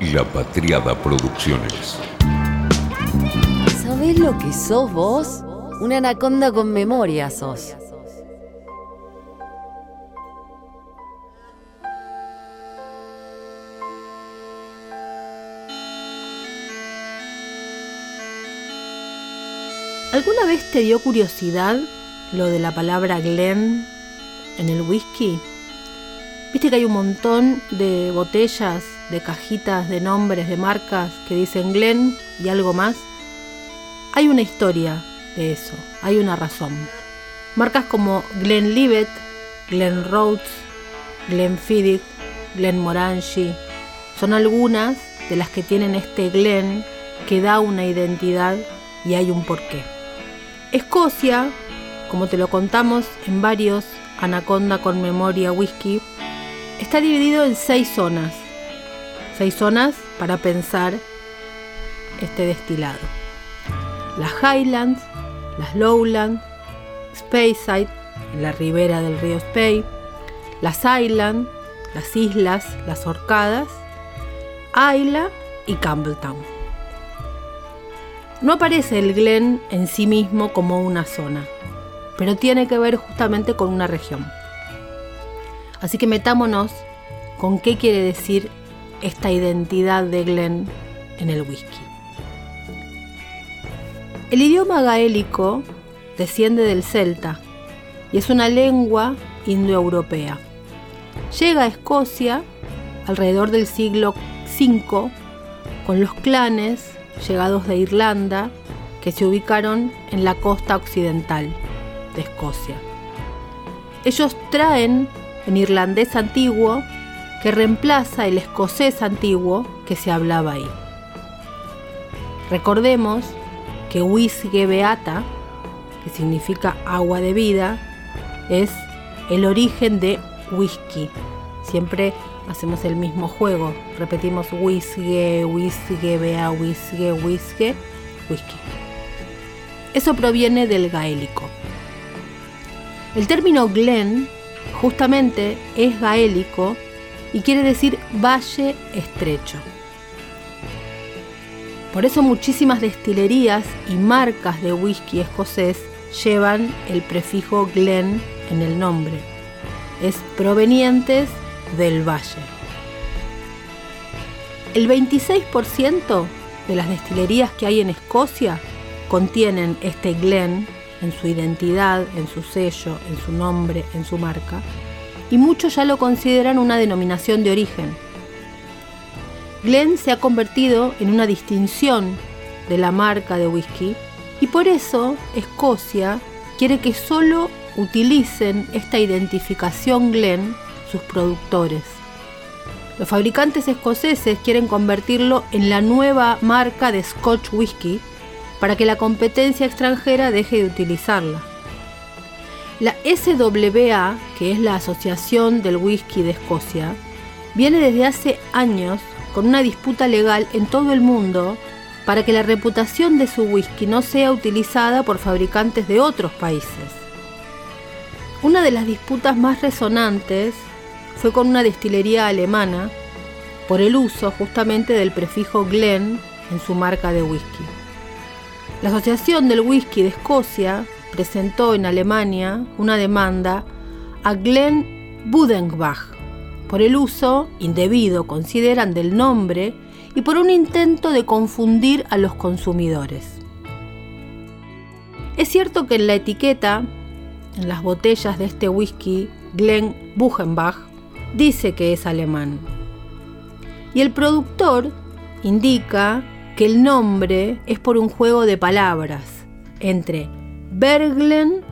La Patriada Producciones. ¿Sabés lo que sos vos? Una anaconda con memoria sos. ¿Alguna vez te dio curiosidad lo de la palabra Glen en el whisky? Viste que hay un montón de botellas, de cajitas, de nombres, de marcas que dicen Glen y algo más. Hay una historia de eso, hay una razón. Marcas como Glenlivet, Glen Rhodes, Glenfiddich, Glenmorangie son algunas de las que tienen este Glen que da una identidad y hay un porqué. Escocia, como te lo contamos en varios Anaconda con Memoria Whisky, está dividido en seis zonas. Seis zonas para pensar este destilado. Las Highlands, las Lowlands, Speyside, en la ribera del río Spey, las Islands, las islas, las Orcadas, Isla y Campbelltown. No aparece el Glen en sí mismo como una zona, pero tiene que ver justamente con una región. Así que metámonos con qué quiere decir esta identidad de Glen en el whisky. El idioma gaélico desciende del celta y es una lengua indoeuropea. Llega a Escocia alrededor del siglo V con los clanes llegados de Irlanda que se ubicaron en la costa occidental de Escocia. Ellos traen en irlandés antiguo que reemplaza el escocés antiguo que se hablaba ahí. Recordemos que whisky beata, que significa agua de vida, es el origen de whisky. Siempre hacemos el mismo juego. Repetimos whisky, whisky, bea, whisky, whisky, whisky. Eso proviene del gaélico. El término glen justamente es gaélico y quiere decir valle estrecho. Por eso muchísimas destilerías y marcas de whisky escocés llevan el prefijo glen en el nombre. Es provenientes del valle. El 26% de las destilerías que hay en Escocia contienen este Glen en su identidad, en su sello, en su nombre, en su marca, y muchos ya lo consideran una denominación de origen. Glen se ha convertido en una distinción de la marca de whisky y por eso Escocia quiere que solo utilicen esta identificación Glen sus productores. Los fabricantes escoceses quieren convertirlo en la nueva marca de Scotch Whisky para que la competencia extranjera deje de utilizarla. La SWA, que es la Asociación del Whisky de Escocia, viene desde hace años con una disputa legal en todo el mundo para que la reputación de su whisky no sea utilizada por fabricantes de otros países. Una de las disputas más resonantes fue con una destilería alemana por el uso justamente del prefijo Glen en su marca de whisky. La Asociación del Whisky de Escocia presentó en Alemania una demanda a Glen Budenbach por el uso indebido, consideran, del nombre y por un intento de confundir a los consumidores. Es cierto que en la etiqueta, en las botellas de este whisky, Glen Buchenbach, dice que es alemán. Y el productor indica que el nombre es por un juego de palabras entre Berglen,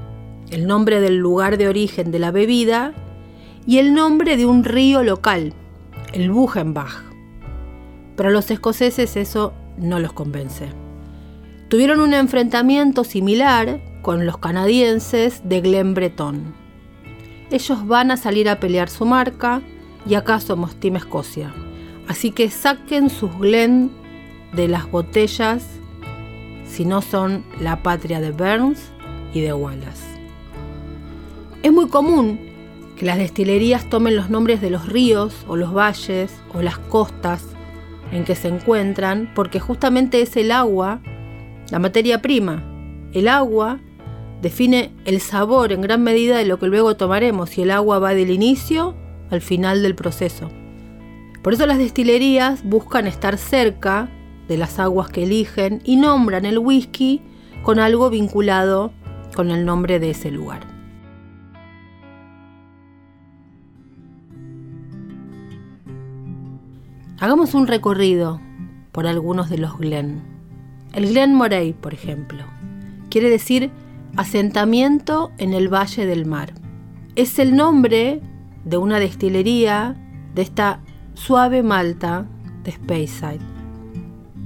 el nombre del lugar de origen de la bebida, y el nombre de un río local, el Buchenbach. Pero a los escoceses eso no los convence. Tuvieron un enfrentamiento similar con los canadienses de Glen Breton ellos van a salir a pelear su marca y acá somos Team Escocia. Así que saquen sus Glen de las botellas si no son la patria de Burns y de Wallace. Es muy común que las destilerías tomen los nombres de los ríos o los valles o las costas en que se encuentran porque justamente es el agua, la materia prima. El agua define el sabor en gran medida de lo que luego tomaremos y el agua va del inicio al final del proceso. Por eso las destilerías buscan estar cerca de las aguas que eligen y nombran el whisky con algo vinculado con el nombre de ese lugar. Hagamos un recorrido por algunos de los Glen. El Glen Moray, por ejemplo, quiere decir asentamiento en el Valle del Mar. Es el nombre de una destilería de esta suave malta de Speyside.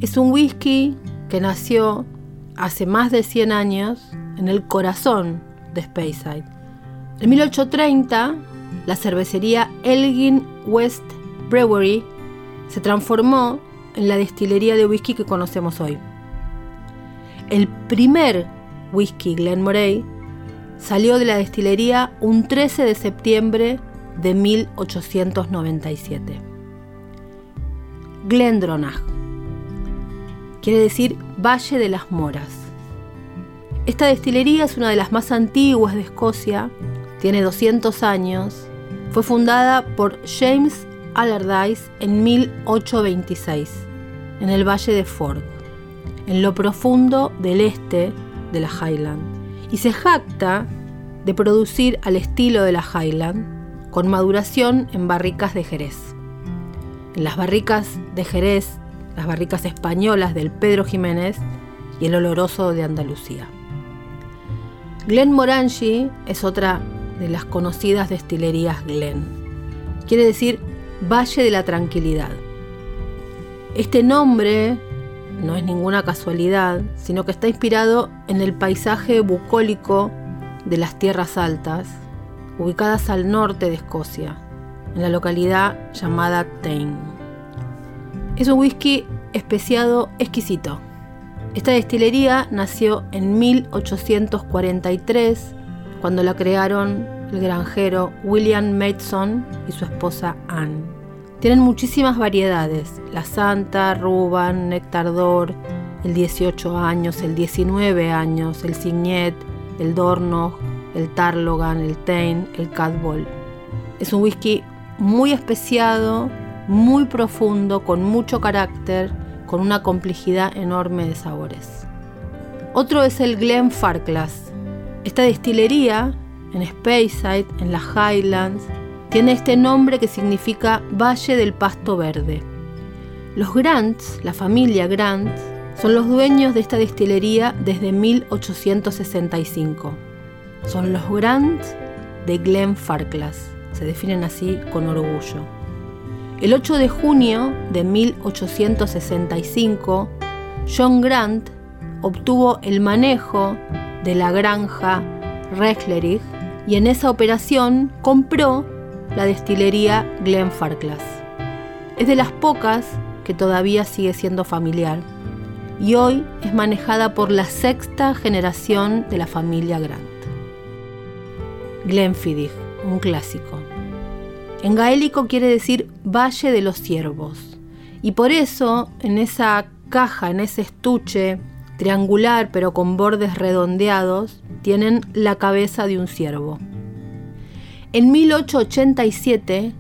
Es un whisky que nació hace más de 100 años en el corazón de Speyside. En 1830, la cervecería Elgin West Brewery se transformó en la destilería de whisky que conocemos hoy. El primer whisky Glenmorangie salió de la destilería un 13 de septiembre de 1897. Glendronach quiere decir Valle de las Moras. Esta destilería es una de las más antiguas de Escocia, tiene 200 años, fue fundada por James Allardyce en 1826, en el Valle de Fork, en lo profundo del este de la Highland, y se jacta de producir al estilo de la Highland, con maduración en barricas de Jerez. En las barricas de Jerez, las barricas españolas del Pedro Jiménez y el oloroso de Andalucía. Glenmorangie es otra de las conocidas destilerías Glen. Quiere decir Valle de la Tranquilidad. Este nombre no es ninguna casualidad, sino que está inspirado en el paisaje bucólico de las tierras altas, ubicadas al norte de Escocia, en la localidad llamada Tain. Es un whisky especiado exquisito. Esta destilería nació en 1843, cuando la crearon el granjero William Maidson y su esposa Anne. Tienen muchísimas variedades, la Santa, Ruban, Nectardor, el 18 años, el 19 años, el Signet, el Dornog, el Tarlogan, el Tain, el Catball. Es un whisky muy especiado, muy profundo, con mucho carácter, con una complejidad enorme de sabores. Otro es el Glen Farclas. Esta destilería en Speyside, en las Highlands, tiene este nombre que significa Valle del Pasto Verde. Los Grants, la familia Grant, son los dueños de esta destilería desde 1865. Son los Grant de Glen Farclas, se definen así con orgullo. El 8 de junio de 1865, John Grant obtuvo el manejo de la granja Rechlerich y en esa operación compró la destilería Glenfarclas. Es de las pocas que todavía sigue siendo familiar y hoy es manejada por la sexta generación de la familia Grant. Glenfiddich, un clásico. En gaélico quiere decir Valle de los Ciervos y por eso en esa caja, en ese estuche triangular pero con bordes redondeados, tienen la cabeza de un ciervo. En 1887,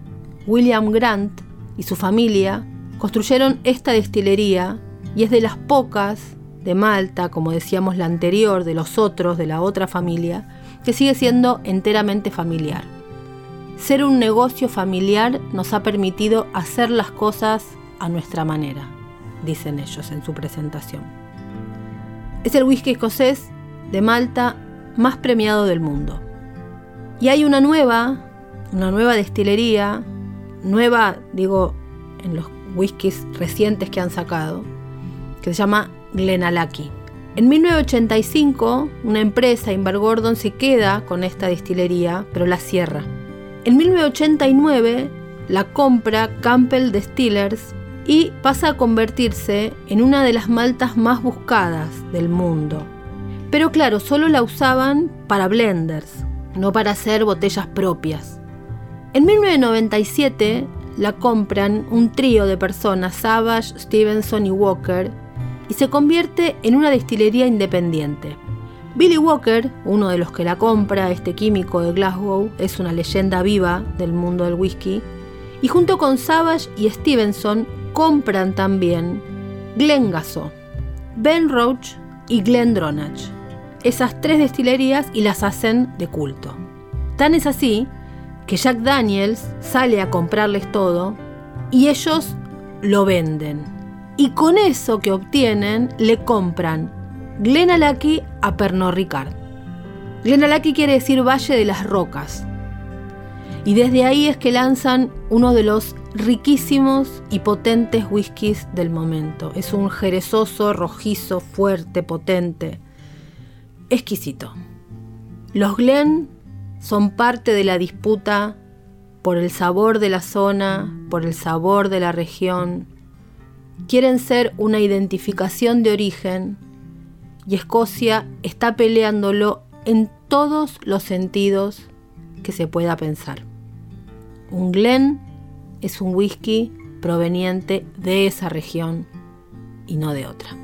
William Grant y su familia construyeron esta destilería y es de las pocas de Malta, como decíamos la anterior, de los otros, de la otra familia, que sigue siendo enteramente familiar. Ser un negocio familiar nos ha permitido hacer las cosas a nuestra manera, dicen ellos en su presentación. Es el whisky escocés de Malta más premiado del mundo. Y hay una nueva, una nueva destilería, nueva, digo, en los whiskies recientes que han sacado, que se llama Glenallachie. En 1985, una empresa, Invergordon, se queda con esta destilería, pero la cierra. En 1989, la compra Campbell Distillers y pasa a convertirse en una de las maltas más buscadas del mundo. Pero claro, solo la usaban para blenders, no para hacer botellas propias. En 1997, la compran un trío de personas, Savage, Stevenson y Walker, y se convierte en una destilería independiente. Billy Walker, uno de los que la compra, este químico de Glasgow, es una leyenda viva del mundo del whisky, y junto con Savage y Stevenson compran también Glengaso, Ben Roach y Glendronach. Esas tres destilerías y las hacen de culto. Tan es así que Jack Daniels sale a comprarles todo y ellos lo venden. Y con eso que obtienen le compran Glenallachie a Pernod. Glenallachie quiere decir Valle de las Rocas. Y desde ahí es que lanzan uno de los riquísimos y potentes whiskies del momento. Es un jerezoso, rojizo, fuerte, potente, exquisito. Los Glen son parte de la disputa por el sabor de la zona, por el sabor de la región. Quieren ser una identificación de origen y Escocia está peleándolo en todos los sentidos que se pueda pensar. Un Glen es un whisky proveniente de esa región y no de otra.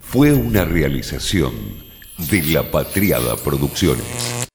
Fue una realización de La Patriada Producciones.